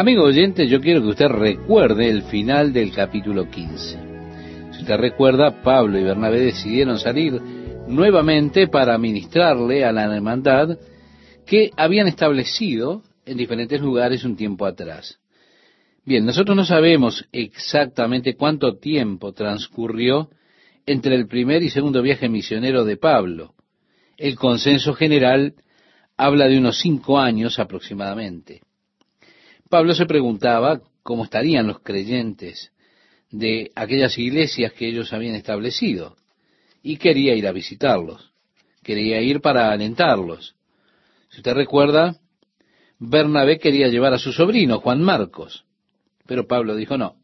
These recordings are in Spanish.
Amigo oyente, yo quiero que usted recuerde el final del capítulo 15. Si usted recuerda, Pablo y Bernabé decidieron salir nuevamente para ministrarle a la hermandad que habían establecido en diferentes lugares un tiempo atrás. Bien, nosotros no sabemos exactamente cuánto tiempo transcurrió entre el primer y segundo viaje misionero de Pablo. El consenso general habla de unos cinco años aproximadamente. Pablo se preguntaba cómo estarían los creyentes de aquellas iglesias que ellos habían establecido y quería ir a visitarlos, quería ir para alentarlos. Si usted recuerda, Bernabé quería llevar a su sobrino, Juan Marcos, pero Pablo dijo no,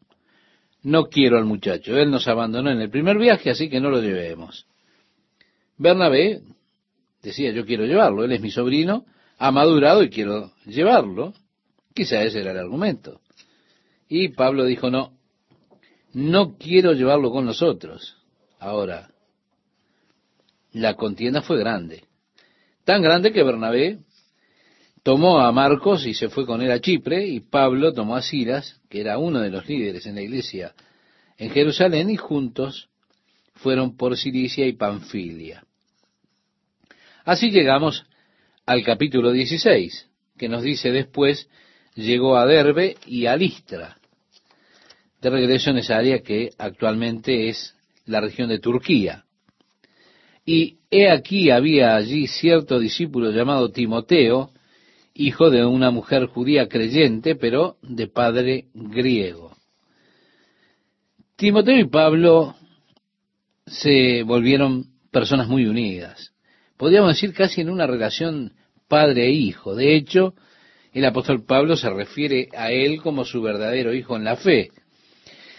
no quiero al muchacho, él nos abandonó en el primer viaje, así que no lo llevemos. Bernabé decía yo quiero llevarlo, él es mi sobrino, ha madurado y quiero llevarlo. Quizá ese era el argumento. Y Pablo dijo, no, no quiero llevarlo con nosotros. Ahora, la contienda fue grande. Tan grande que Bernabé tomó a Marcos y se fue con él a Chipre, y Pablo tomó a Silas, que era uno de los líderes en la iglesia en Jerusalén, y juntos fueron por Cilicia y Panfilia. Así llegamos al capítulo 16, que nos dice después llegó a Derbe y a Listra, de regreso en esa área que actualmente es la región de Turquía. Y he aquí había allí cierto discípulo llamado Timoteo, hijo de una mujer judía creyente, pero de padre griego. Timoteo y Pablo se volvieron personas muy unidas. Podríamos decir casi en una relación padre e hijo. De hecho, el apóstol Pablo se refiere a él como su verdadero hijo en la fe.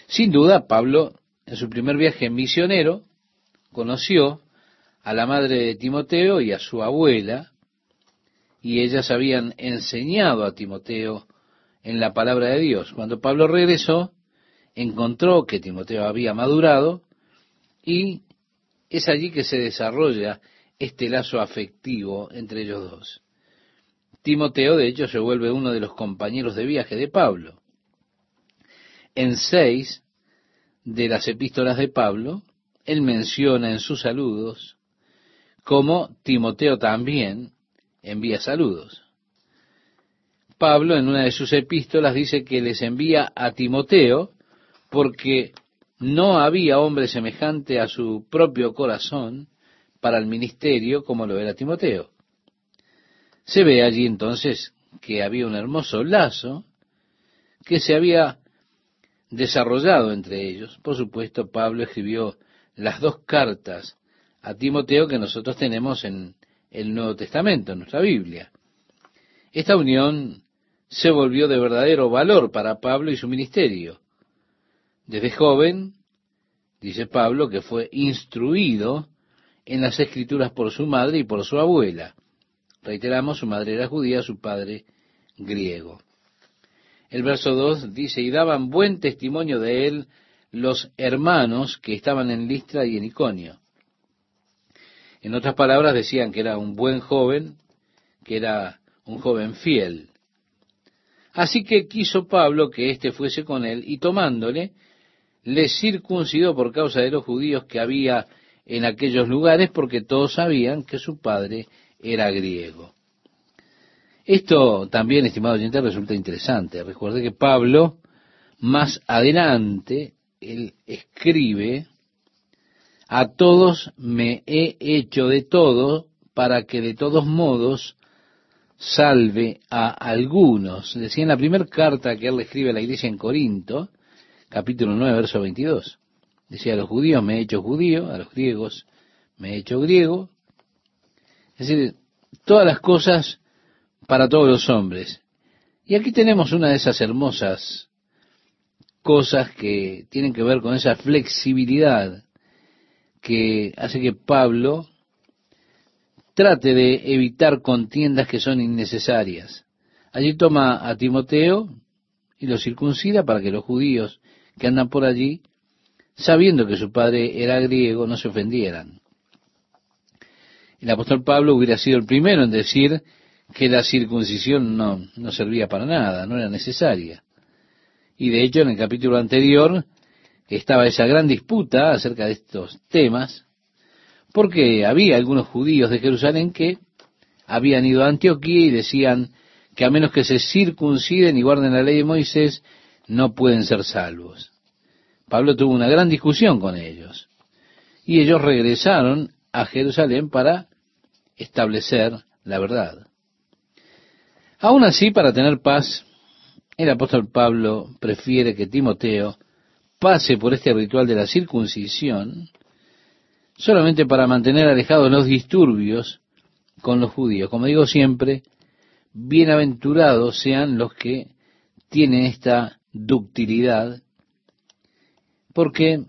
Sin duda, Pablo, en su primer viaje misionero, conoció a la madre de Timoteo y a su abuela, y ellas habían enseñado a Timoteo en la palabra de Dios. Cuando Pablo regresó, encontró que Timoteo había madurado y es allí que se desarrolla este lazo afectivo entre ellos dos. Timoteo, de hecho, se vuelve uno de los compañeros de viaje de Pablo. En seis de las epístolas de Pablo, él menciona en sus saludos como Timoteo también envía saludos. Pablo en una de sus epístolas dice que les envía a Timoteo porque no había hombre semejante a su propio corazón para el ministerio como lo era Timoteo. Se ve allí entonces que había un hermoso lazo que se había desarrollado entre ellos. Por supuesto, Pablo escribió las dos cartas a Timoteo que nosotros tenemos en el Nuevo Testamento, en nuestra Biblia. Esta unión se volvió de verdadero valor para Pablo y su ministerio. Desde joven, dice Pablo, que fue instruido en las escrituras por su madre y por su abuela. Reiteramos, su madre era judía, su padre griego. El verso 2 dice, y daban buen testimonio de él los hermanos que estaban en Listra y en Iconio. En otras palabras, decían que era un buen joven, que era un joven fiel. Así que quiso Pablo que éste fuese con él, y tomándole, le circuncidó por causa de los judíos que había en aquellos lugares, porque todos sabían que su padre era griego. Esto también, estimado oyente, resulta interesante. Recuerde que Pablo, más adelante, él escribe, a todos me he hecho de todo para que de todos modos salve a algunos. Decía en la primera carta que él le escribe a la iglesia en Corinto, capítulo 9, verso 22. Decía, a los judíos me he hecho judío, a los griegos me he hecho griego, es decir, todas las cosas para todos los hombres. Y aquí tenemos una de esas hermosas cosas que tienen que ver con esa flexibilidad que hace que Pablo trate de evitar contiendas que son innecesarias. Allí toma a Timoteo y lo circuncida para que los judíos que andan por allí, sabiendo que su padre era griego, no se ofendieran. El apóstol Pablo hubiera sido el primero en decir que la circuncisión no, no servía para nada, no era necesaria. Y de hecho en el capítulo anterior estaba esa gran disputa acerca de estos temas, porque había algunos judíos de Jerusalén que habían ido a Antioquía y decían que a menos que se circunciden y guarden la ley de Moisés, no pueden ser salvos. Pablo tuvo una gran discusión con ellos. Y ellos regresaron a Jerusalén para establecer la verdad. Aún así, para tener paz, el apóstol Pablo prefiere que Timoteo pase por este ritual de la circuncisión solamente para mantener alejados los disturbios con los judíos. Como digo siempre, bienaventurados sean los que tienen esta ductilidad, porque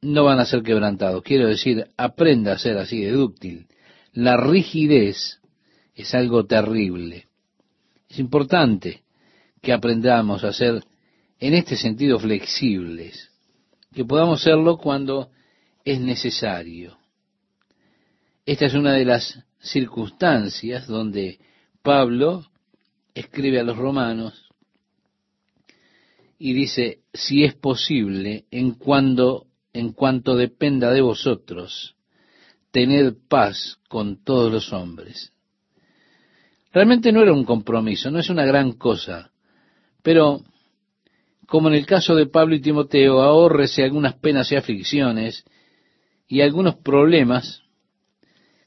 no van a ser quebrantados. Quiero decir, aprenda a ser así de dúctil. La rigidez es algo terrible. Es importante que aprendamos a ser en este sentido flexibles, que podamos serlo cuando es necesario. Esta es una de las circunstancias donde Pablo escribe a los romanos y dice, si es posible, en cuando en cuanto dependa de vosotros, tened paz con todos los hombres. Realmente no era un compromiso, no es una gran cosa, pero como en el caso de Pablo y Timoteo, ahórrese algunas penas y aflicciones y algunos problemas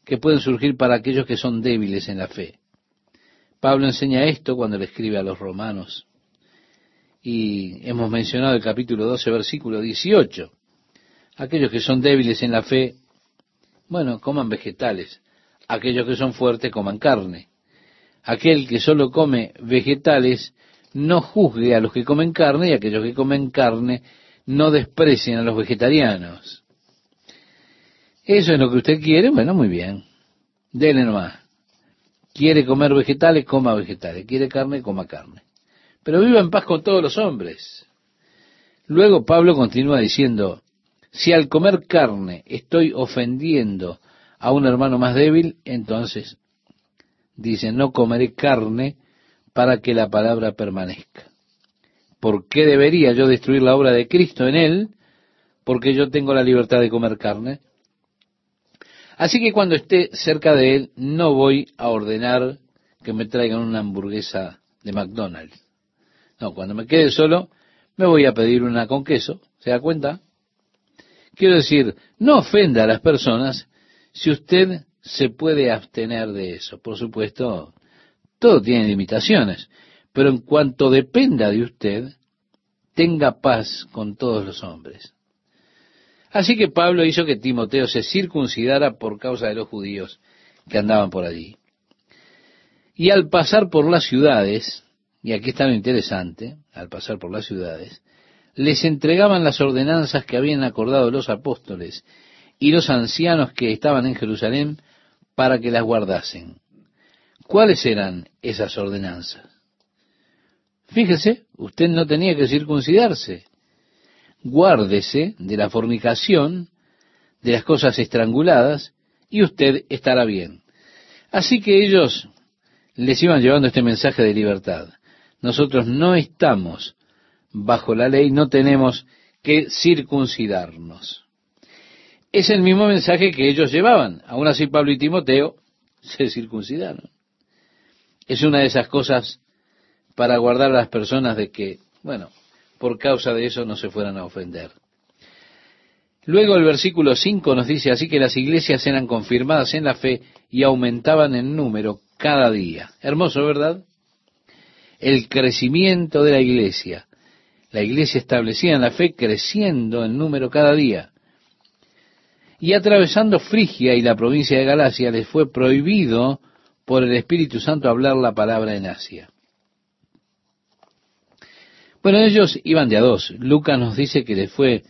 que pueden surgir para aquellos que son débiles en la fe. Pablo enseña esto cuando le escribe a los romanos. Y hemos mencionado el capítulo 12, versículo 18 aquellos que son débiles en la fe, bueno, coman vegetales. Aquellos que son fuertes coman carne. Aquel que solo come vegetales no juzgue a los que comen carne y aquellos que comen carne no desprecien a los vegetarianos. Eso es lo que usted quiere, bueno, muy bien. Dele nomás. Quiere comer vegetales, coma vegetales. Quiere carne, coma carne. Pero viva en paz con todos los hombres. Luego Pablo continúa diciendo, si al comer carne estoy ofendiendo a un hermano más débil, entonces dice, no comeré carne para que la palabra permanezca. ¿Por qué debería yo destruir la obra de Cristo en él? Porque yo tengo la libertad de comer carne. Así que cuando esté cerca de él, no voy a ordenar que me traigan una hamburguesa de McDonald's. No, cuando me quede solo, me voy a pedir una con queso. ¿Se da cuenta? Quiero decir, no ofenda a las personas si usted se puede abstener de eso. Por supuesto, todo tiene limitaciones, pero en cuanto dependa de usted, tenga paz con todos los hombres. Así que Pablo hizo que Timoteo se circuncidara por causa de los judíos que andaban por allí. Y al pasar por las ciudades, y aquí está lo interesante, al pasar por las ciudades, les entregaban las ordenanzas que habían acordado los apóstoles y los ancianos que estaban en Jerusalén para que las guardasen. ¿Cuáles eran esas ordenanzas? Fíjese, usted no tenía que circuncidarse. Guárdese de la fornicación, de las cosas estranguladas, y usted estará bien. Así que ellos les iban llevando este mensaje de libertad. Nosotros no estamos bajo la ley, no tenemos que circuncidarnos. Es el mismo mensaje que ellos llevaban. Aún así Pablo y Timoteo se circuncidaron. Es una de esas cosas para guardar a las personas de que, bueno, por causa de eso no se fueran a ofender. Luego el versículo 5 nos dice así que las iglesias eran confirmadas en la fe y aumentaban en número cada día. Hermoso, ¿verdad? El crecimiento de la iglesia la iglesia establecida en la fe creciendo en número cada día. Y atravesando Frigia y la provincia de Galacia les fue prohibido por el Espíritu Santo hablar la palabra en Asia. Bueno, ellos iban de a dos. Lucas nos dice que les fue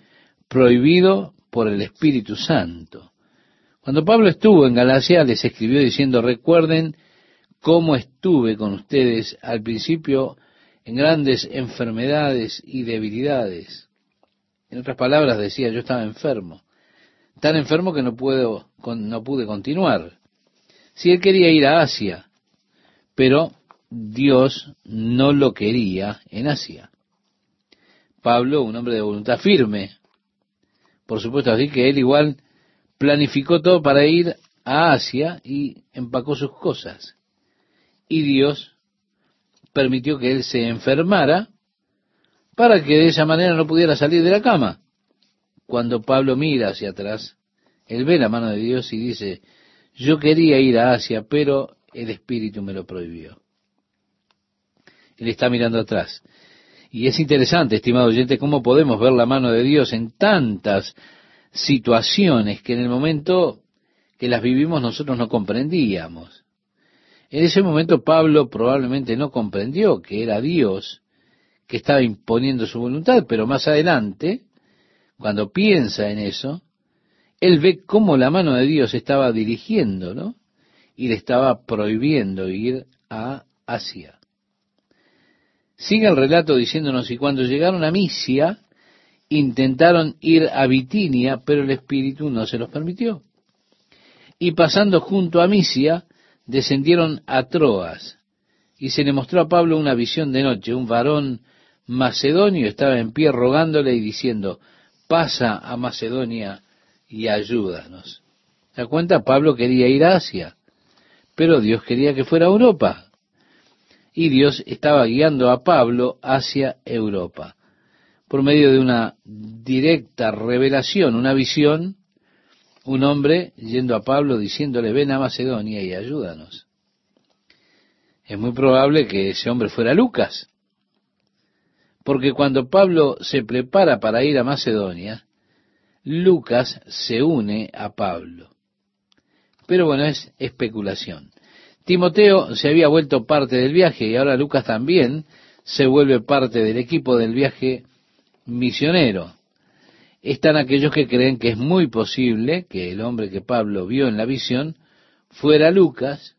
prohibido por el Espíritu Santo. Cuando Pablo estuvo en Galacia les escribió diciendo, recuerden cómo estuve con ustedes al principio en grandes enfermedades y debilidades. En otras palabras decía, yo estaba enfermo, tan enfermo que no puedo, no pude continuar. Si él quería ir a Asia, pero Dios no lo quería en Asia. Pablo, un hombre de voluntad firme, por supuesto, así que él igual planificó todo para ir a Asia y empacó sus cosas. Y Dios permitió que él se enfermara para que de esa manera no pudiera salir de la cama. Cuando Pablo mira hacia atrás, él ve la mano de Dios y dice, yo quería ir a Asia, pero el Espíritu me lo prohibió. Él está mirando atrás. Y es interesante, estimado oyente, cómo podemos ver la mano de Dios en tantas situaciones que en el momento que las vivimos nosotros no comprendíamos. En ese momento Pablo probablemente no comprendió que era Dios que estaba imponiendo su voluntad, pero más adelante, cuando piensa en eso, él ve cómo la mano de Dios estaba dirigiéndolo y le estaba prohibiendo ir a Asia. Sigue el relato diciéndonos, y cuando llegaron a Misia, intentaron ir a Bitinia, pero el Espíritu no se los permitió. Y pasando junto a Misia, descendieron a Troas, y se le mostró a Pablo una visión de noche. Un varón macedonio estaba en pie rogándole y diciendo, pasa a Macedonia y ayúdanos. ¿Se da cuenta? Pablo quería ir a Asia, pero Dios quería que fuera a Europa. Y Dios estaba guiando a Pablo hacia Europa por medio de una directa revelación, una visión, un hombre yendo a Pablo diciéndole, ven a Macedonia y ayúdanos. Es muy probable que ese hombre fuera Lucas, porque cuando Pablo se prepara para ir a Macedonia, Lucas se une a Pablo. Pero bueno, es especulación. Timoteo se había vuelto parte del viaje y ahora Lucas también se vuelve parte del equipo del viaje misionero. Están aquellos que creen que es muy posible que el hombre que Pablo vio en la visión fuera Lucas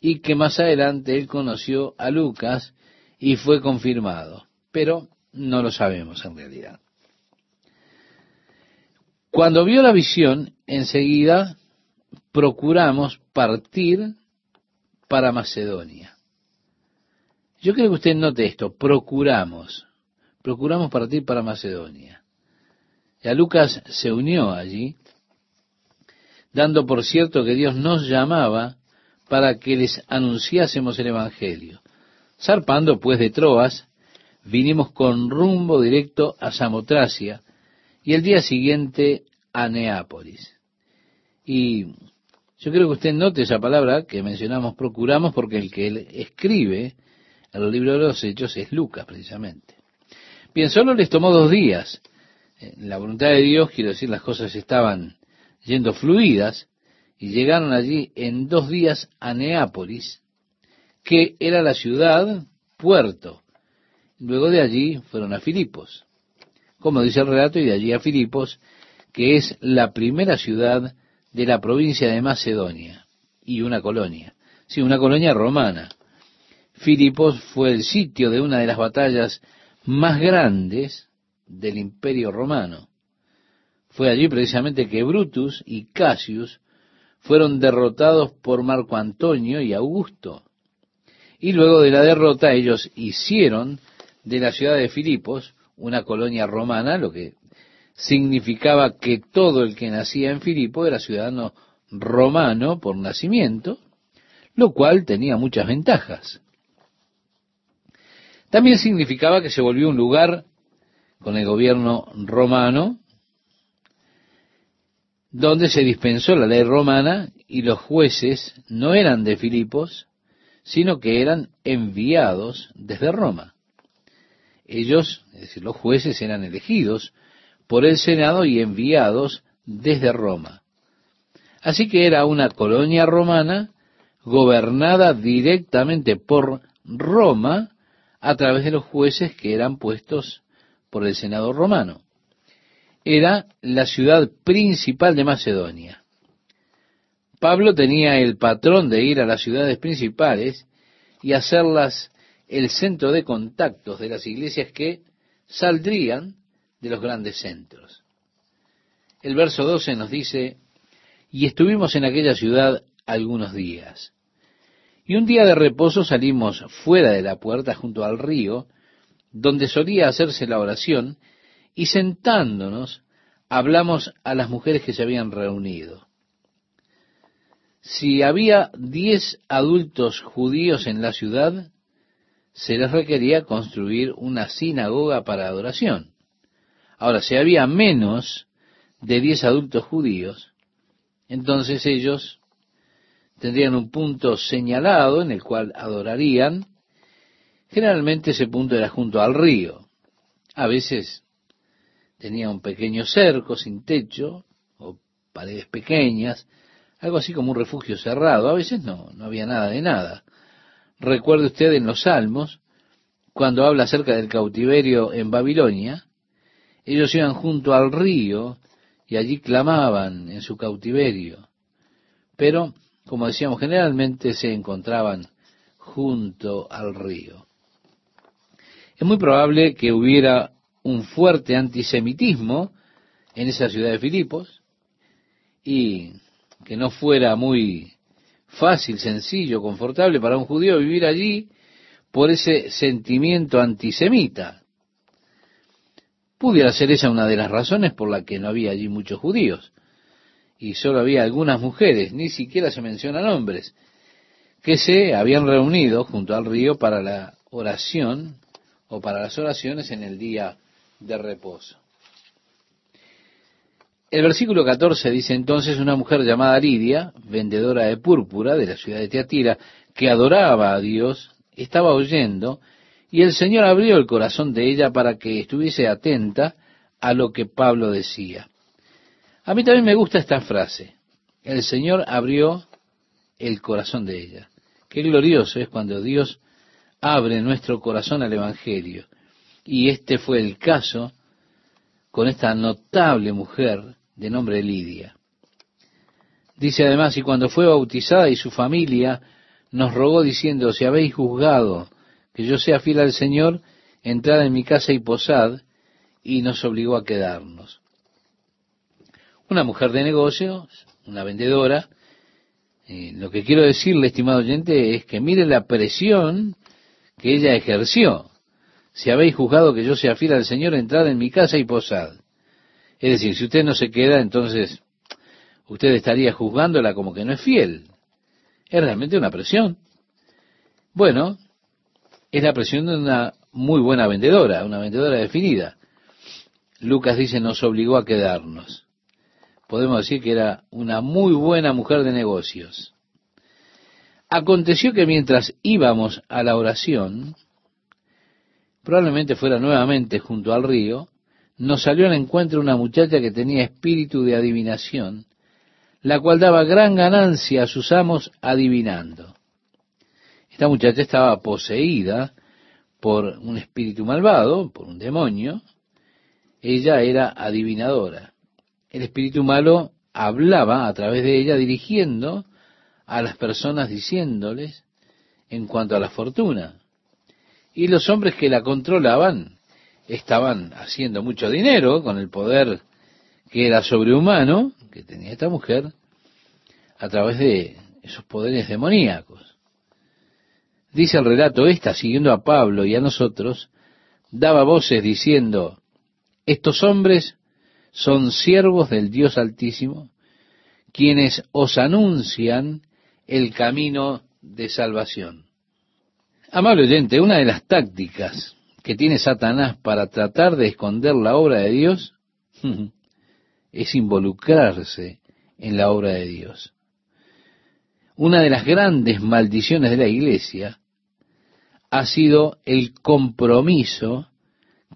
y que más adelante él conoció a Lucas y fue confirmado. Pero no lo sabemos en realidad. Cuando vio la visión, enseguida procuramos partir para Macedonia. Yo creo que usted note esto, procuramos procuramos partir para Macedonia. Ya Lucas se unió allí, dando por cierto que Dios nos llamaba para que les anunciásemos el Evangelio. Zarpando pues de Troas, vinimos con rumbo directo a Samotracia y el día siguiente a Neápolis. Y yo creo que usted note esa palabra que mencionamos, procuramos, porque el que escribe el libro de los Hechos es Lucas, precisamente. Bien, solo les tomó dos días. La voluntad de Dios, quiero decir, las cosas estaban yendo fluidas y llegaron allí en dos días a Neápolis, que era la ciudad puerto. Luego de allí fueron a Filipos, como dice el relato, y de allí a Filipos, que es la primera ciudad de la provincia de Macedonia y una colonia. Sí, una colonia romana. Filipos fue el sitio de una de las batallas más grandes del imperio romano. Fue allí precisamente que Brutus y Cassius fueron derrotados por Marco Antonio y Augusto. Y luego de la derrota ellos hicieron de la ciudad de Filipos una colonia romana, lo que significaba que todo el que nacía en Filipo era ciudadano romano por nacimiento, lo cual tenía muchas ventajas. También significaba que se volvió un lugar con el gobierno romano, donde se dispensó la ley romana y los jueces no eran de Filipos, sino que eran enviados desde Roma. Ellos, es decir, los jueces eran elegidos por el Senado y enviados desde Roma. Así que era una colonia romana gobernada directamente por Roma a través de los jueces que eran puestos por el Senado romano. Era la ciudad principal de Macedonia. Pablo tenía el patrón de ir a las ciudades principales y hacerlas el centro de contactos de las iglesias que saldrían de los grandes centros. El verso 12 nos dice, y estuvimos en aquella ciudad algunos días. Y un día de reposo salimos fuera de la puerta junto al río, donde solía hacerse la oración, y sentándonos hablamos a las mujeres que se habían reunido. Si había diez adultos judíos en la ciudad, se les requería construir una sinagoga para adoración. Ahora, si había menos de diez adultos judíos, entonces ellos tendrían un punto señalado en el cual adorarían. Generalmente ese punto era junto al río. A veces tenía un pequeño cerco sin techo o paredes pequeñas, algo así como un refugio cerrado. A veces no, no había nada de nada. Recuerde usted en los Salmos, cuando habla acerca del cautiverio en Babilonia, ellos iban junto al río y allí clamaban en su cautiverio. Pero, como decíamos, generalmente se encontraban junto al río. Es muy probable que hubiera un fuerte antisemitismo en esa ciudad de Filipos y que no fuera muy fácil, sencillo, confortable para un judío vivir allí por ese sentimiento antisemita. Pudiera ser esa una de las razones por la que no había allí muchos judíos y solo había algunas mujeres, ni siquiera se mencionan hombres, que se habían reunido junto al río para la oración o para las oraciones en el día de reposo. El versículo 14 dice entonces una mujer llamada Lidia, vendedora de púrpura de la ciudad de Teatira, que adoraba a Dios, estaba oyendo, y el Señor abrió el corazón de ella para que estuviese atenta a lo que Pablo decía. A mí también me gusta esta frase. El Señor abrió el corazón de ella. Qué glorioso es cuando Dios abre nuestro corazón al Evangelio. Y este fue el caso con esta notable mujer de nombre Lidia. Dice además, y cuando fue bautizada y su familia nos rogó diciendo, si habéis juzgado que yo sea fiel al Señor, entrad en mi casa y posad, y nos obligó a quedarnos. Una mujer de negocios, una vendedora, eh, lo que quiero decirle, estimado oyente, es que mire la presión que ella ejerció si habéis juzgado que yo sea fiel al Señor, entrad en mi casa y posad. Es decir, si usted no se queda, entonces usted estaría juzgándola como que no es fiel. Es realmente una presión. Bueno, es la presión de una muy buena vendedora, una vendedora definida. Lucas dice, nos obligó a quedarnos. Podemos decir que era una muy buena mujer de negocios. Aconteció que mientras íbamos a la oración, probablemente fuera nuevamente junto al río, nos salió al encuentro una muchacha que tenía espíritu de adivinación, la cual daba gran ganancia a sus amos adivinando. Esta muchacha estaba poseída por un espíritu malvado, por un demonio. Ella era adivinadora. El espíritu malo hablaba a través de ella dirigiendo a las personas diciéndoles en cuanto a la fortuna. Y los hombres que la controlaban estaban haciendo mucho dinero con el poder que era sobrehumano, que tenía esta mujer, a través de esos poderes demoníacos. Dice el relato, esta, siguiendo a Pablo y a nosotros, daba voces diciendo, estos hombres son siervos del Dios Altísimo, quienes os anuncian el camino de salvación. Amable oyente, una de las tácticas que tiene Satanás para tratar de esconder la obra de Dios es involucrarse en la obra de Dios. Una de las grandes maldiciones de la iglesia ha sido el compromiso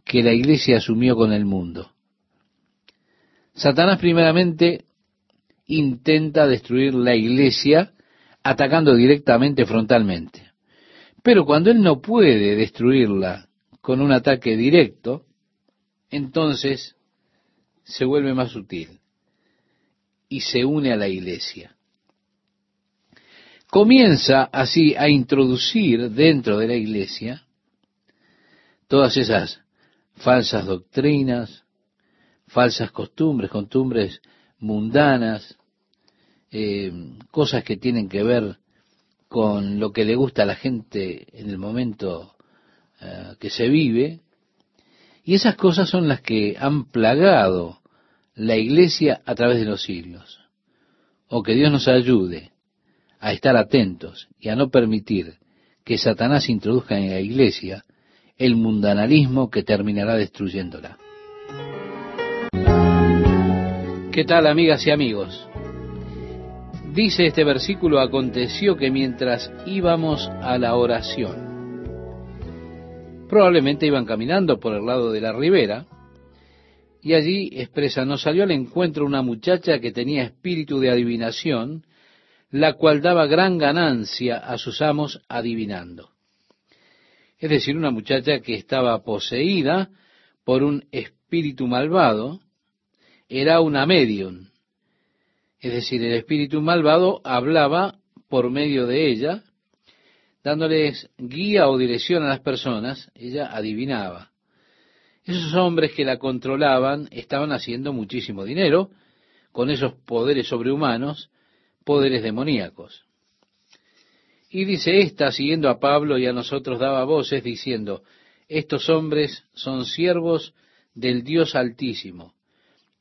que la iglesia asumió con el mundo. Satanás primeramente intenta destruir la iglesia atacando directamente, frontalmente. Pero cuando él no puede destruirla con un ataque directo, entonces se vuelve más sutil y se une a la iglesia. Comienza así a introducir dentro de la iglesia todas esas falsas doctrinas, falsas costumbres, costumbres mundanas, eh, cosas que tienen que ver con lo que le gusta a la gente en el momento eh, que se vive. Y esas cosas son las que han plagado la iglesia a través de los siglos. O que Dios nos ayude a estar atentos y a no permitir que Satanás introduzca en la iglesia el mundanalismo que terminará destruyéndola. ¿Qué tal amigas y amigos? Dice este versículo, aconteció que mientras íbamos a la oración, probablemente iban caminando por el lado de la ribera, y allí expresa, nos salió al encuentro una muchacha que tenía espíritu de adivinación, la cual daba gran ganancia a sus amos adivinando. Es decir, una muchacha que estaba poseída por un espíritu malvado, era una medium, es decir, el espíritu malvado hablaba por medio de ella, dándoles guía o dirección a las personas, ella adivinaba. Esos hombres que la controlaban estaban haciendo muchísimo dinero con esos poderes sobrehumanos, poderes demoníacos. Y dice esta, siguiendo a Pablo y a nosotros, daba voces diciendo, estos hombres son siervos del Dios Altísimo,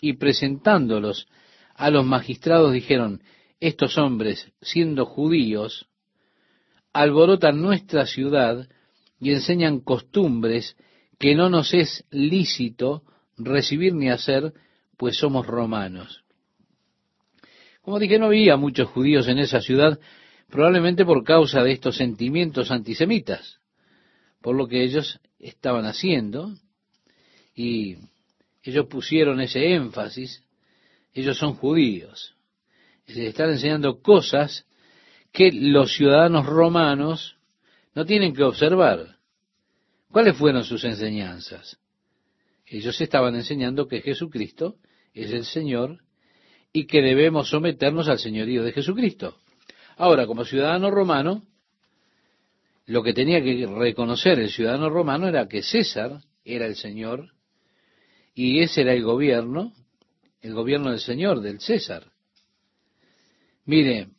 y presentándolos a los magistrados dijeron, estos hombres, siendo judíos, alborotan nuestra ciudad y enseñan costumbres que no nos es lícito recibir ni hacer, pues somos romanos. Como dije, no había muchos judíos en esa ciudad, probablemente por causa de estos sentimientos antisemitas, por lo que ellos estaban haciendo, y ellos pusieron ese énfasis, ellos son judíos. Se están enseñando cosas que los ciudadanos romanos no tienen que observar. ¿Cuáles fueron sus enseñanzas? Ellos estaban enseñando que Jesucristo es el Señor y que debemos someternos al señorío de Jesucristo. Ahora, como ciudadano romano, lo que tenía que reconocer el ciudadano romano era que César era el Señor y ese era el gobierno, el gobierno del Señor, del César. Mire,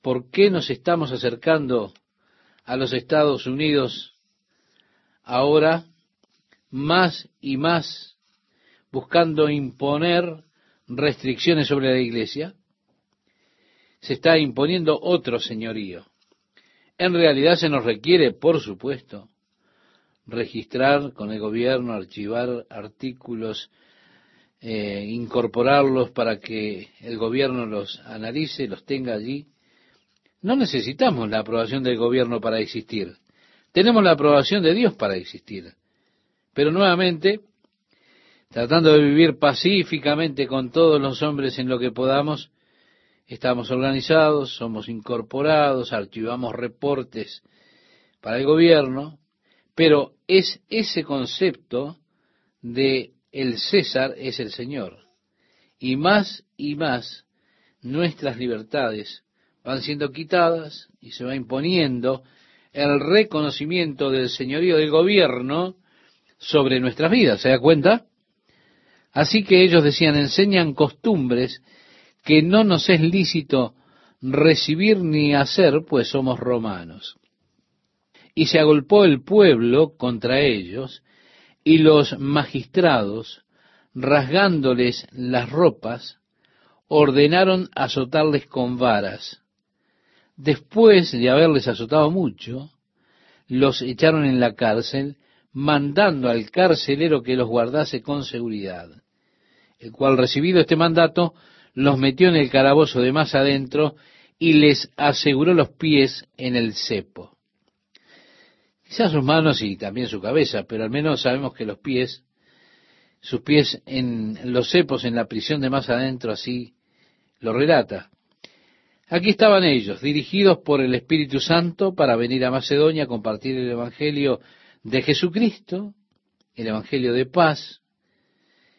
¿por qué nos estamos acercando a los Estados Unidos ahora más y más buscando imponer restricciones sobre la iglesia? Se está imponiendo otro señorío. En realidad se nos requiere, por supuesto, registrar con el gobierno, archivar artículos, eh, incorporarlos para que el gobierno los analice, los tenga allí. No necesitamos la aprobación del gobierno para existir. Tenemos la aprobación de Dios para existir. Pero nuevamente, tratando de vivir pacíficamente con todos los hombres en lo que podamos, estamos organizados, somos incorporados, archivamos reportes para el gobierno, pero es ese concepto de el César es el Señor. Y más y más nuestras libertades van siendo quitadas y se va imponiendo el reconocimiento del señorío del gobierno sobre nuestras vidas. ¿Se da cuenta? Así que ellos decían, enseñan costumbres que no nos es lícito recibir ni hacer, pues somos romanos. Y se agolpó el pueblo contra ellos, y los magistrados, rasgándoles las ropas, ordenaron azotarles con varas. Después de haberles azotado mucho, los echaron en la cárcel, mandando al carcelero que los guardase con seguridad, el cual recibido este mandato, los metió en el calabozo de más adentro y les aseguró los pies en el cepo. Quizás sus manos y también su cabeza, pero al menos sabemos que los pies, sus pies en los cepos en la prisión de más adentro, así lo relata. Aquí estaban ellos, dirigidos por el Espíritu Santo para venir a Macedonia a compartir el Evangelio de Jesucristo, el Evangelio de paz,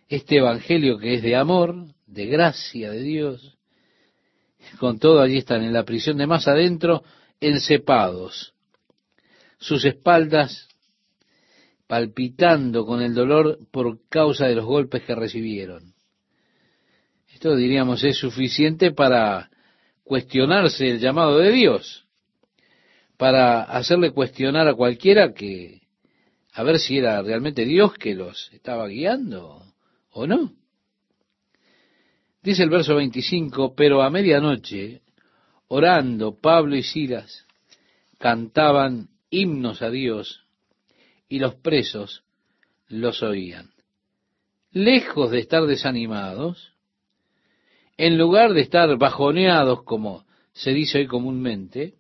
este Evangelio que es de amor, de gracia de Dios. Con todo allí están en la prisión de más adentro, encepados, sus espaldas palpitando con el dolor por causa de los golpes que recibieron. Esto diríamos es suficiente para cuestionarse el llamado de Dios, para hacerle cuestionar a cualquiera que, a ver si era realmente Dios que los estaba guiando o no. Dice el verso 25, pero a medianoche, orando, Pablo y Silas cantaban himnos a Dios y los presos los oían. Lejos de estar desanimados, en lugar de estar bajoneados como se dice hoy comúnmente,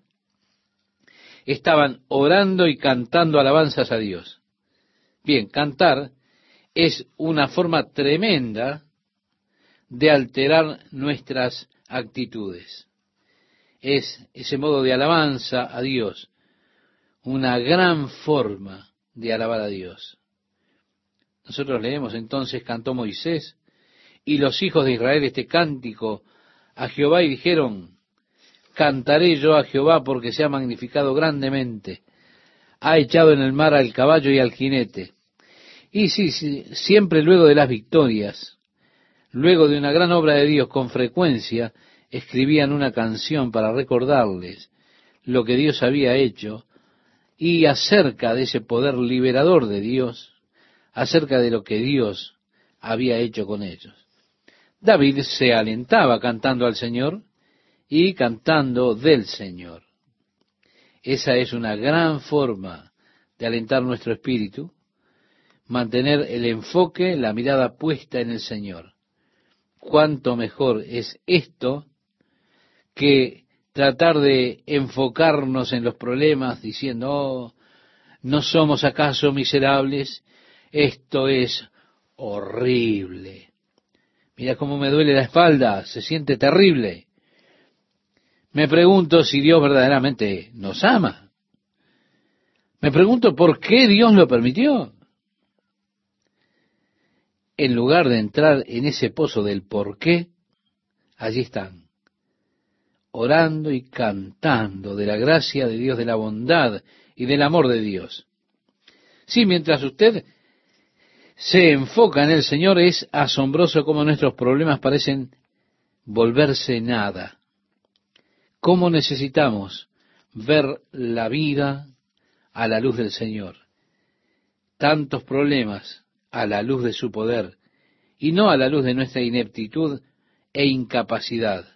estaban orando y cantando alabanzas a Dios. Bien, cantar es una forma tremenda de alterar nuestras actitudes. Es ese modo de alabanza a Dios, una gran forma de alabar a Dios. Nosotros leemos entonces, cantó Moisés y los hijos de Israel este cántico a Jehová y dijeron, cantaré yo a Jehová porque se ha magnificado grandemente, ha echado en el mar al caballo y al jinete. Y sí, sí, siempre luego de las victorias, luego de una gran obra de Dios, con frecuencia escribían una canción para recordarles lo que Dios había hecho y acerca de ese poder liberador de Dios, acerca de lo que Dios había hecho con ellos. David se alentaba cantando al Señor y cantando del Señor. Esa es una gran forma de alentar nuestro espíritu, mantener el enfoque, la mirada puesta en el Señor. Cuánto mejor es esto que tratar de enfocarnos en los problemas diciendo, oh, ¿no somos acaso miserables? Esto es horrible. Mira cómo me duele la espalda, se siente terrible. Me pregunto si Dios verdaderamente nos ama. Me pregunto por qué Dios lo permitió. En lugar de entrar en ese pozo del por qué, allí están orando y cantando de la gracia de Dios, de la bondad y del amor de Dios. Sí, mientras usted se enfoca en el Señor, es asombroso cómo nuestros problemas parecen volverse nada. Cómo necesitamos ver la vida a la luz del Señor. Tantos problemas a la luz de su poder y no a la luz de nuestra ineptitud e incapacidad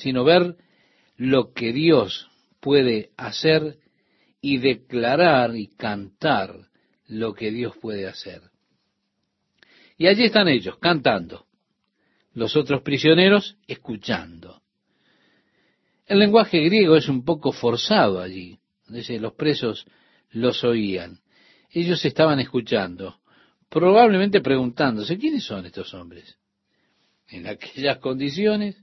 sino ver lo que Dios puede hacer y declarar y cantar lo que Dios puede hacer. Y allí están ellos, cantando. Los otros prisioneros escuchando. El lenguaje griego es un poco forzado allí. Dice, los presos los oían. Ellos estaban escuchando, probablemente preguntándose, ¿quiénes son estos hombres? En aquellas condiciones,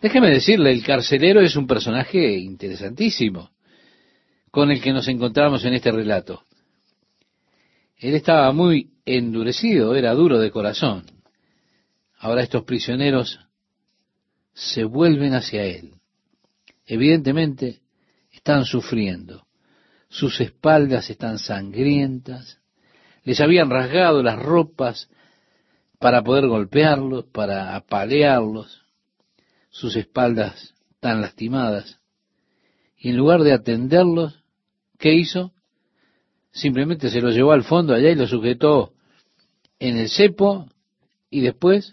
Déjeme decirle, el carcelero es un personaje interesantísimo con el que nos encontramos en este relato. Él estaba muy endurecido, era duro de corazón. Ahora estos prisioneros se vuelven hacia él. Evidentemente están sufriendo. Sus espaldas están sangrientas. Les habían rasgado las ropas para poder golpearlos, para apalearlos sus espaldas tan lastimadas. Y en lugar de atenderlos, ¿qué hizo? Simplemente se los llevó al fondo allá y lo sujetó en el cepo y después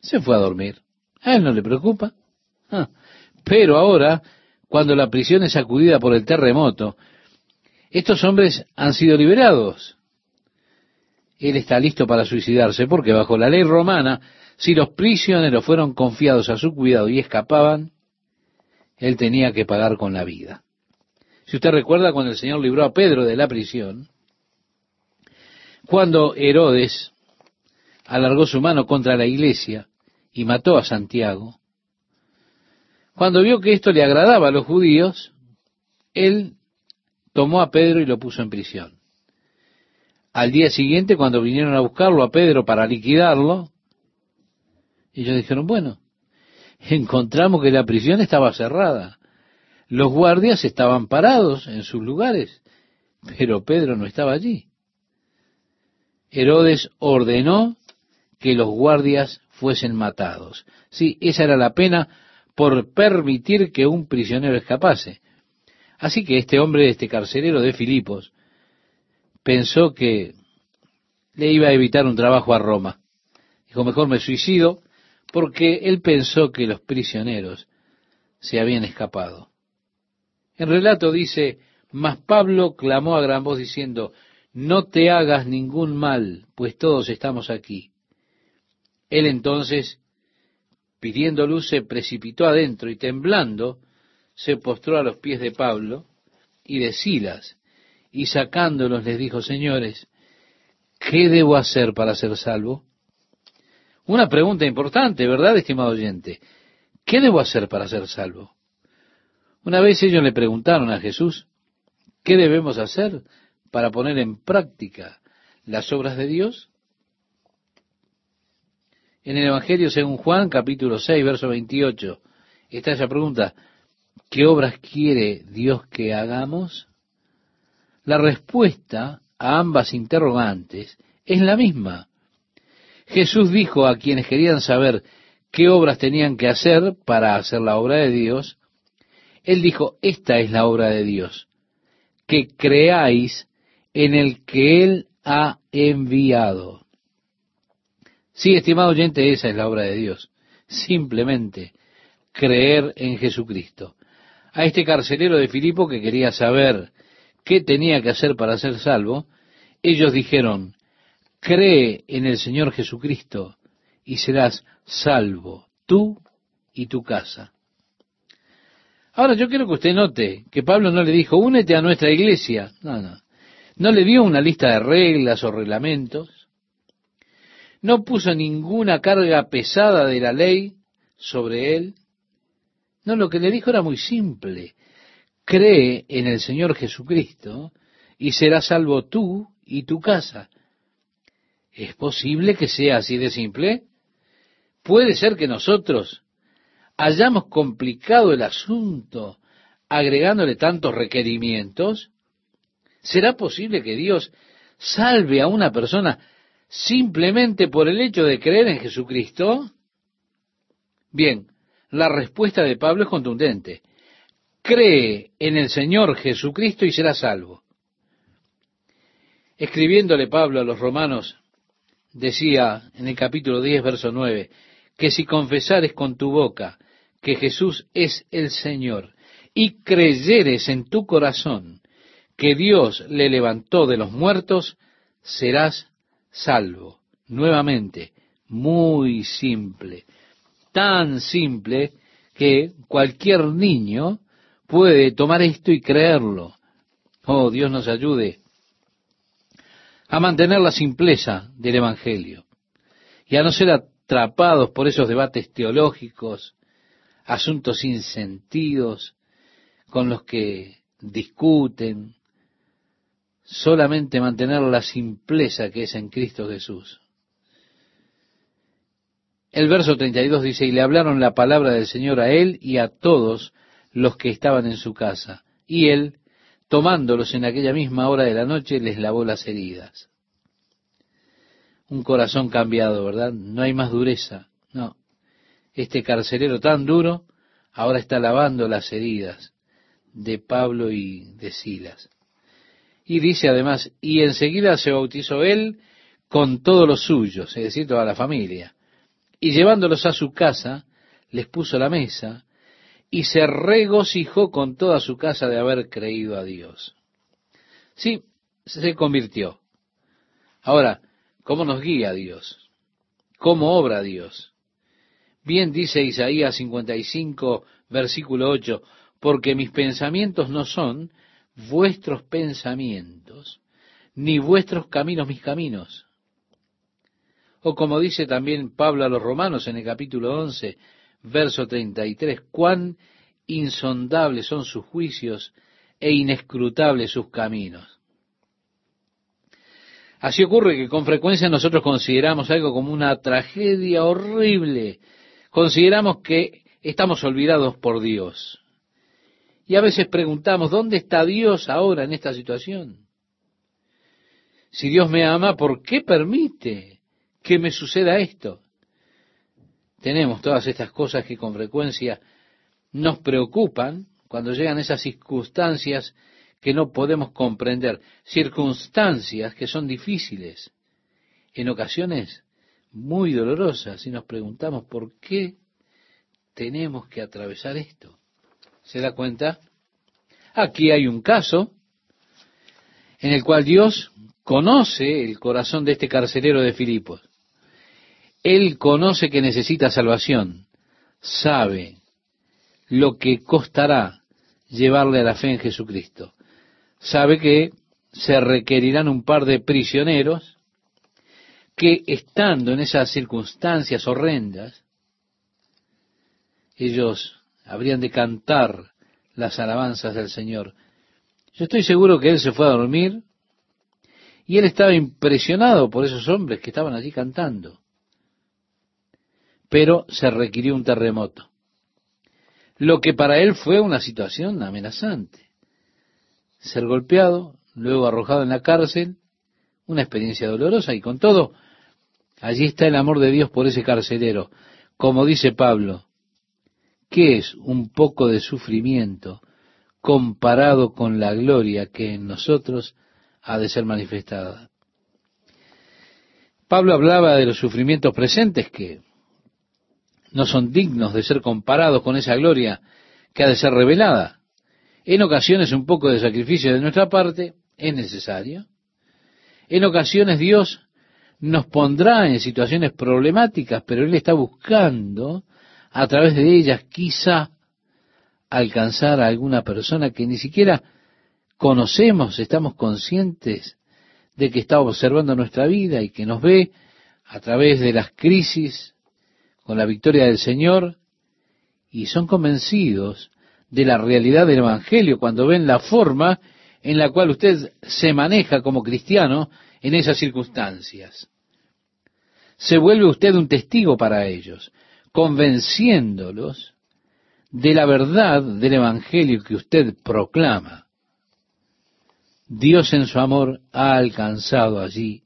se fue a dormir. A él no le preocupa. Ah, pero ahora, cuando la prisión es sacudida por el terremoto, estos hombres han sido liberados. Él está listo para suicidarse porque bajo la ley romana, si los prisioneros fueron confiados a su cuidado y escapaban, él tenía que pagar con la vida. Si usted recuerda cuando el Señor libró a Pedro de la prisión, cuando Herodes alargó su mano contra la iglesia y mató a Santiago, cuando vio que esto le agradaba a los judíos, él tomó a Pedro y lo puso en prisión. Al día siguiente, cuando vinieron a buscarlo a Pedro para liquidarlo, ellos dijeron, bueno, encontramos que la prisión estaba cerrada. Los guardias estaban parados en sus lugares, pero Pedro no estaba allí. Herodes ordenó que los guardias fuesen matados. Sí, esa era la pena por permitir que un prisionero escapase. Así que este hombre, este carcelero de Filipos, pensó que le iba a evitar un trabajo a Roma. Dijo, mejor me suicido, porque él pensó que los prisioneros se habían escapado. El relato dice, mas Pablo clamó a gran voz diciendo, no te hagas ningún mal, pues todos estamos aquí. Él entonces, pidiendo luz, se precipitó adentro y temblando, se postró a los pies de Pablo y de Silas, y sacándolos les dijo, señores, ¿qué debo hacer para ser salvo? Una pregunta importante, ¿verdad, estimado oyente? ¿Qué debo hacer para ser salvo? Una vez ellos le preguntaron a Jesús, ¿qué debemos hacer para poner en práctica las obras de Dios? En el Evangelio según Juan, capítulo 6, verso 28, está esa pregunta, ¿qué obras quiere Dios que hagamos? La respuesta a ambas interrogantes es la misma. Jesús dijo a quienes querían saber qué obras tenían que hacer para hacer la obra de Dios, Él dijo, esta es la obra de Dios, que creáis en el que Él ha enviado. Sí, estimado oyente, esa es la obra de Dios. Simplemente creer en Jesucristo. A este carcelero de Filipo que quería saber qué tenía que hacer para ser salvo, ellos dijeron, cree en el Señor Jesucristo y serás salvo, tú y tu casa. Ahora yo quiero que usted note que Pablo no le dijo, únete a nuestra iglesia. No, no. No le dio una lista de reglas o reglamentos. No puso ninguna carga pesada de la ley sobre él. No, lo que le dijo era muy simple. Cree en el Señor Jesucristo y serás salvo tú y tu casa. ¿Es posible que sea así de simple? Puede ser que nosotros hayamos complicado el asunto agregándole tantos requerimientos ¿Será posible que Dios salve a una persona simplemente por el hecho de creer en Jesucristo? Bien, la respuesta de Pablo es contundente. Cree en el Señor Jesucristo y será salvo. Escribiéndole Pablo a los romanos, decía en el capítulo 10, verso 9, que si confesares con tu boca que Jesús es el Señor y creyeres en tu corazón que Dios le levantó de los muertos, serás salvo. Nuevamente, muy simple, tan simple que cualquier niño puede tomar esto y creerlo. Oh, Dios nos ayude a mantener la simpleza del Evangelio y a no ser atrapados por esos debates teológicos, asuntos sin sentidos con los que discuten, solamente mantener la simpleza que es en Cristo Jesús. El verso 32 dice, y le hablaron la palabra del Señor a él y a todos los que estaban en su casa. Y él, tomándolos en aquella misma hora de la noche, les lavó las heridas. Un corazón cambiado, ¿verdad? No hay más dureza. No. Este carcelero tan duro ahora está lavando las heridas de Pablo y de Silas. Y dice además, y enseguida se bautizó él con todos los suyos, es decir, toda la familia. Y llevándolos a su casa, les puso la mesa, y se regocijó con toda su casa de haber creído a Dios. Sí, se convirtió. Ahora, ¿cómo nos guía Dios? ¿Cómo obra Dios? Bien dice Isaías 55, versículo 8, porque mis pensamientos no son vuestros pensamientos, ni vuestros caminos mis caminos. O como dice también Pablo a los romanos en el capítulo 11, verso 33, cuán insondables son sus juicios e inescrutables sus caminos. Así ocurre que con frecuencia nosotros consideramos algo como una tragedia horrible. Consideramos que estamos olvidados por Dios. Y a veces preguntamos, ¿dónde está Dios ahora en esta situación? Si Dios me ama, ¿por qué permite que me suceda esto? Tenemos todas estas cosas que con frecuencia nos preocupan cuando llegan esas circunstancias que no podemos comprender, circunstancias que son difíciles, en ocasiones muy dolorosas, y nos preguntamos por qué tenemos que atravesar esto. ¿Se da cuenta? Aquí hay un caso en el cual Dios conoce el corazón de este carcelero de Filipos. Él conoce que necesita salvación, sabe lo que costará llevarle a la fe en Jesucristo sabe que se requerirán un par de prisioneros que estando en esas circunstancias horrendas, ellos habrían de cantar las alabanzas del Señor. Yo estoy seguro que él se fue a dormir y él estaba impresionado por esos hombres que estaban allí cantando. Pero se requirió un terremoto, lo que para él fue una situación amenazante ser golpeado, luego arrojado en la cárcel, una experiencia dolorosa y con todo, allí está el amor de Dios por ese carcelero. Como dice Pablo, ¿qué es un poco de sufrimiento comparado con la gloria que en nosotros ha de ser manifestada? Pablo hablaba de los sufrimientos presentes que no son dignos de ser comparados con esa gloria que ha de ser revelada. En ocasiones un poco de sacrificio de nuestra parte es necesario. En ocasiones Dios nos pondrá en situaciones problemáticas, pero Él está buscando a través de ellas quizá alcanzar a alguna persona que ni siquiera conocemos, estamos conscientes de que está observando nuestra vida y que nos ve a través de las crisis con la victoria del Señor y son convencidos de la realidad del Evangelio, cuando ven la forma en la cual usted se maneja como cristiano en esas circunstancias. Se vuelve usted un testigo para ellos, convenciéndolos de la verdad del Evangelio que usted proclama. Dios en su amor ha alcanzado allí